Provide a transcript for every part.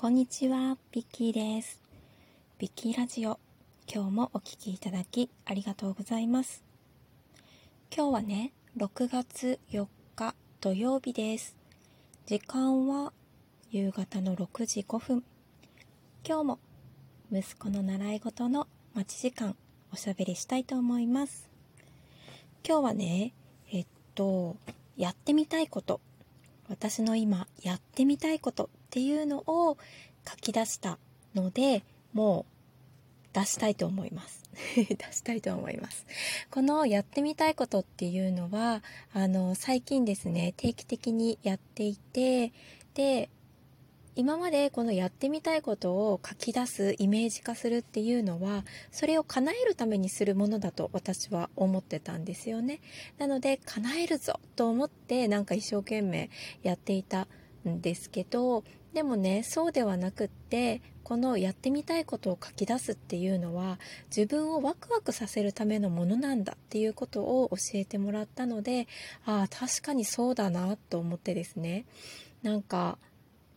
こんにちは、ビッキーです。ビッキーラジオ、今日もお聴きいただきありがとうございます。今日はね、6月4日土曜日です。時間は夕方の6時5分。今日も息子の習い事の待ち時間おしゃべりしたいと思います。今日はね、えっと、やってみたいこと、私の今やってみたいことっていうのを書き出したので、もう出したいと思います。出したいと思います。このやってみたいことっていうのは、あの、最近ですね、定期的にやっていて、で、今までこのやってみたいことを書き出すイメージ化するっていうのはそれを叶えるためにするものだと私は思ってたんですよねなので叶えるぞと思ってなんか一生懸命やっていたんですけどでもねそうではなくってこのやってみたいことを書き出すっていうのは自分をワクワクさせるためのものなんだっていうことを教えてもらったのでああ確かにそうだなと思ってですね。なんか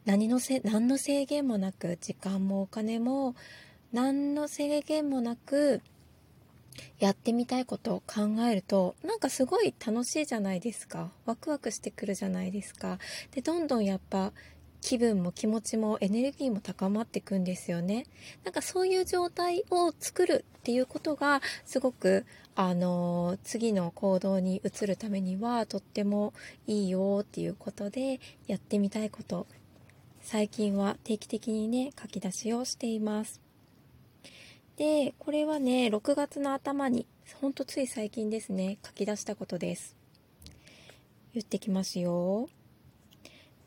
何のせ何の制限もなく時間もお金も何の制限もなくやってみたいことを考えるとなんかすごい楽しいじゃないですか。ワクワクしてくるじゃないですか。でどんどんやっぱ気分も気持ちもエネルギーも高まっていくんですよね。なんかそういう状態を作るっていうことがすごくあの次の行動に移るためにはとってもいいよっていうことでやってみたいこと最近は定期的にね書き出しをしています。でこれはね6月の頭にほんとつい最近ですね書き出したことです。言ってきますよ。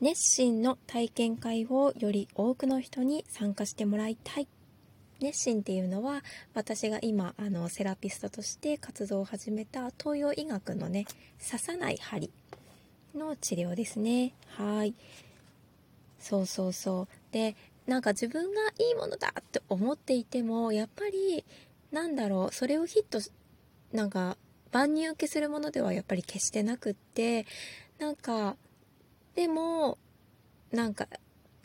熱心の体験会をより多くの人に参加してもらいたい。熱心っていうのは私が今あのセラピストとして活動を始めた東洋医学のね刺さない針の治療ですね。はい。そうそうそう。でなんか自分がいいものだって思っていてもやっぱりなんだろうそれをヒットなんか万人受けするものではやっぱり決してなくってなんかでもなんか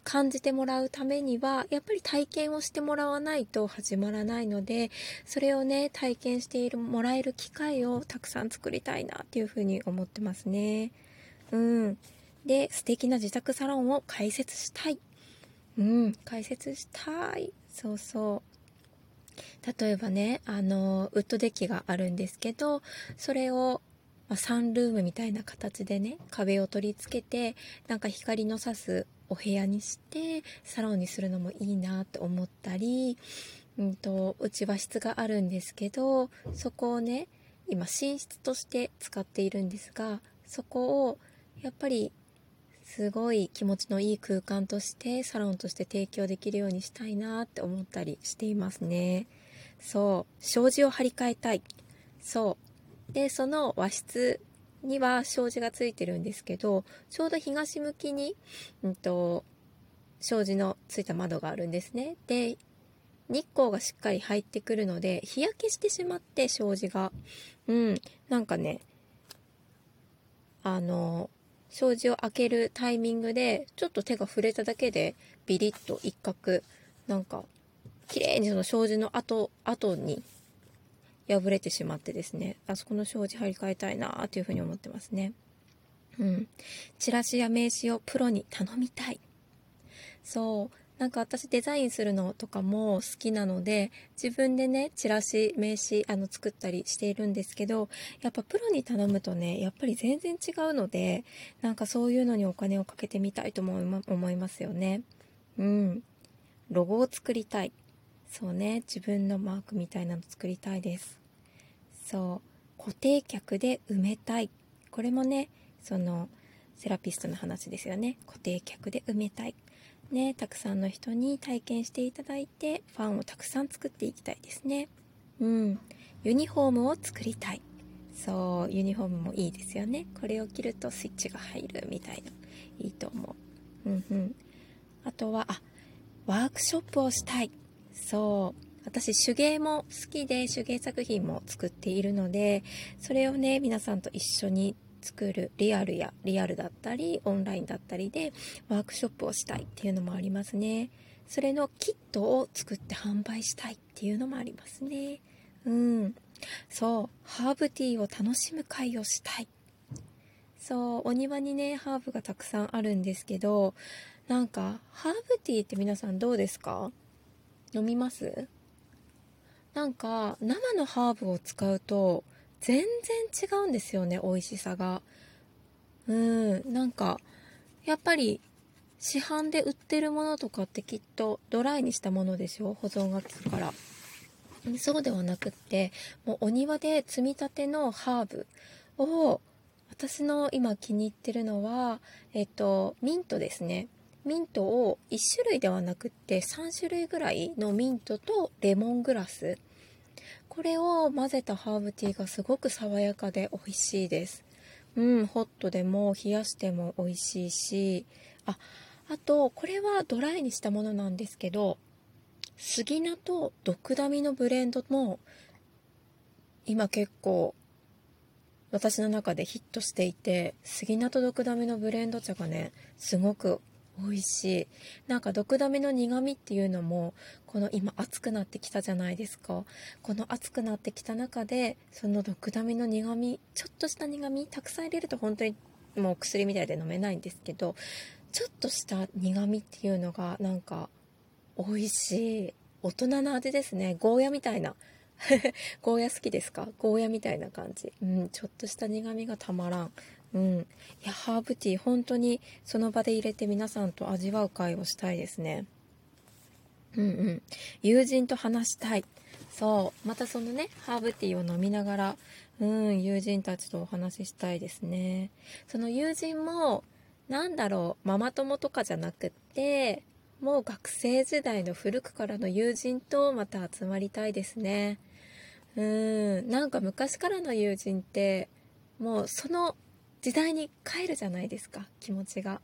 感じてもらうためにはやっぱり体験をしてもらわないと始まらないのでそれをね体験しているもらえる機会をたくさん作りたいなっていうふうに思ってますね。うん。で素敵な自宅サロンを開設したい。うん。開設したい。そうそう。例えばねあのウッドデッキがあるんですけどそれをまあ、サンルームみたいな形でね壁を取り付けてなんか光の差すお部屋にしてサロンにするのもいいなって思ったり、うんと、うち和室があるんですけどそこをね今寝室として使っているんですがそこをやっぱりすごい気持ちのいい空間としてサロンとして提供できるようにしたいなって思ったりしていますね。そう。障子を張り替えたい。そう。でその和室には障子がついてるんですけどちょうど東向きに、うんと、障子のついた窓があるんですね。で日光がしっかり入ってくるので日焼けしてしまって障子が。うんなんかねあの障子を開けるタイミングでちょっと手が触れただけでビリッと一角なんか綺麗にその障子の後後に破れてしまってですねあそこの障子張り替えたいなというふうに思ってますね。うん。チラシや名刺をプロに頼みたい。そう。なんか私デザインするのとかも好きなので自分でねチラシ名刺あの作ったりしているんですけどやっぱプロに頼むとねやっぱり全然違うのでなんかそういうのにお金をかけてみたいと思いますよね。うん。ロゴを作りたい。そうね自分のマークみたいなの作りたいですそう固定客で埋めたいこれもねそのセラピストの話ですよね固定客で埋めたいね、たくさんの人に体験していただいてファンをたくさん作っていきたいですね。うん。ユニフォームを作りたい。そう、ユニフォームもいいですよね。これを着るとスイッチが入るみたいな。いいと思う。うんうん。あとは、あ、ワークショップをしたい。そう。私手芸も好きで手芸作品も作っているのでそれをね皆さんと一緒に作るリアルやリアルだったりオンラインだったりでワークショップをしたいっていうのもありますね。それのキットを作って販売したいっていうのもありますね。うん。そう。ハーブティーを楽しむ会をしたい。そう。お庭にねハーブがたくさんあるんですけどなんかハーブティーって皆さんどうですか？飲みます？なんか生のハーブを使うと全然違うんですよね美味しさが。うんなんかやっぱり市販で売ってるものとかってきっとドライにしたものでしょ？保存が効くから。そうではなくってもうお庭で摘みたてのハーブを私の今気に入ってるのはえっとミントですね。ミントを1種類ではなくって3種類ぐらいのミントとレモングラス。これを混ぜたハーブティーがすごく爽やかで美味しいです。うんホットでも冷やしても美味しいし。ああとこれはドライにしたものなんですけど杉菜とドクダミのブレンドも今結構私の中でヒットしていて杉菜とドクダミのブレンド茶がねすごく美味しい。なんか毒ダメの苦味っていうのもこの今暑くなってきたじゃないですか。この暑くなってきた中でその毒ダメの苦味ちょっとした苦味たくさん入れると本当にもう薬みたいで飲めないんですけどちょっとした苦味っていうのがなんか美味しい。大人の味ですね。ゴーヤみたいな。ゴーヤ好きですか？ゴーヤみたいな感じうんちょっとした苦味がたまらんうん。いや、ハーブティー、本当にその場で入れて皆さんと味わう会をしたいですね。うんうん。友人と話したい。そう。またそのね、ハーブティーを飲みながら、うん、友人たちとお話ししたいですね。その友人も、なんだろう、ママ友とかじゃなくって、もう学生時代の古くからの友人とまた集まりたいですね。うん、なんか昔からの友人って、もうその時代に帰るじゃないですか気持ちが。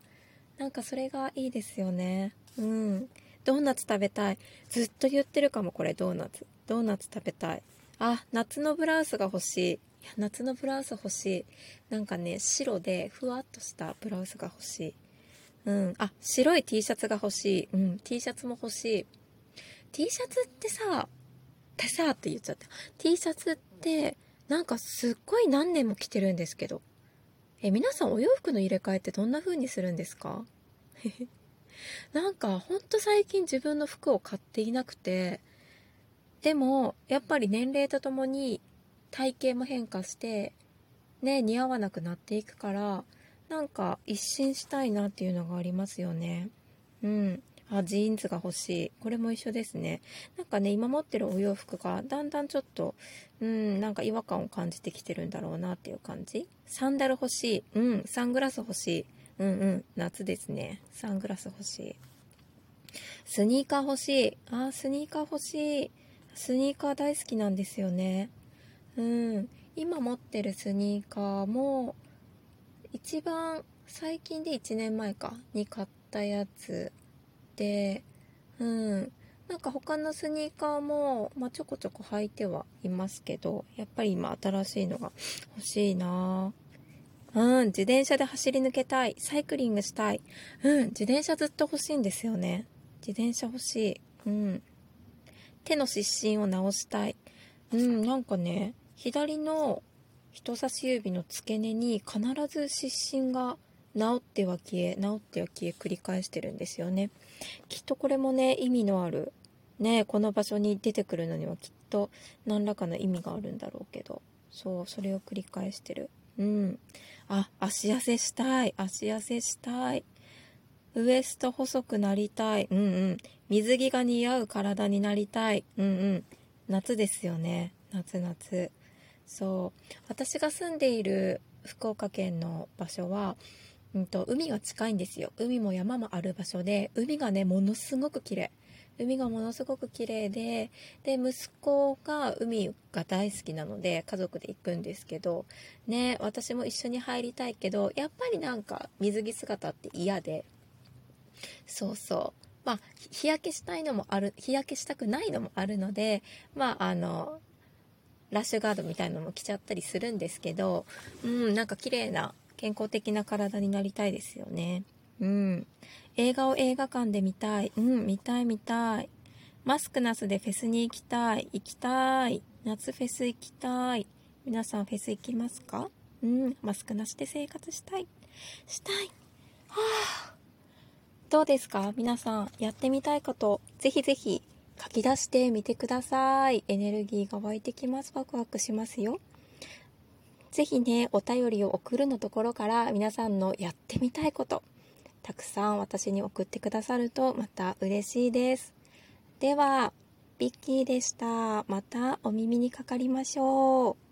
なんかそれがいいですよね。うん。ドーナツ食べたい。ずっと言ってるかもこれドーナツ。ドーナツ食べたい。あ夏のブラウスが欲しい。いや夏のブラウス欲しい。なんかね白でふわっとしたブラウスが欲しい。うん。あ白い T シャツが欲しい。うん。T シャツも欲しい。T シャツってさってさって言っちゃった。T シャツってなんかすっごい何年も着てるんですけど。え皆さんお洋服の入れ替えってどんな風にするんですか？なんかほんと最近自分の服を買っていなくて。でもやっぱり年齢とともに体型も変化してね似合わなくなっていくからなんか一新したいなっていうのがありますよね。うん。あジーンズが欲しい。これも一緒ですね。なんかね今持ってるお洋服がだんだんちょっとうんなんか違和感を感じてきてるんだろうなっていう感じ。サンダル欲しい。うんサングラス欲しい。うんうん夏ですね。サングラス欲しい。スニーカー欲しい。あスニーカー欲しい。スニーカー大好きなんですよね。うん今持ってるスニーカーも一番最近で1年前かに買ったやつ。てうん。なんか他のスニーカーも、まあ、ちょこちょこ履いてはいますけどやっぱり今新しいのが 欲しいな。うん自転車で走り抜けたい。サイクリングしたい。うん自転車ずっと欲しいんですよね。自転車欲しい。うん。手の湿疹を直したい。うんなんかね左の人差し指の付け根に必ず湿疹が治っては消え治っては消え繰り返してるんですよね。きっとこれもね意味のあるねこの場所に出てくるのにはきっと何らかの意味があるんだろうけど。そうそれを繰り返してる。うん。あ足痩せしたい。足痩せしたい。ウエスト細くなりたい。うんうん。水着が似合う体になりたい。うんうん。夏ですよね。夏夏。そう。私が住んでいる福岡県の場所はうんと、海が近いんですよ。海も山もある場所で海がねものすごく綺麗。海がものすごく綺麗でで息子が海が大好きなので家族で行くんですけどね私も一緒に入りたいけどやっぱりなんか水着姿って嫌で。そうそう。まあ日焼けしたいのもある日焼けしたくないのもあるのでまああのラッシュガードみたいなのも着ちゃったりするんですけど、うん、なんか綺麗な健康的な体になりたいですよね。うん。映画を映画館で見たい。うん、見たい見たい。マスクなしでフェスに行きたい。行きたい。夏フェス行きたい。皆さんフェス行きますか？うん、マスクなしで生活したい。したい。はあ。どうですか？皆さん、やってみたいこと、ぜひぜひ書き出してみてください。エネルギーが湧いてきます。ワクワクしますよ。ぜひね、お便りを送るのところから皆さんのやってみたいこと、たくさん私に送ってくださるとまた嬉しいです。では、ビッキーでした。またお耳にかかりましょう。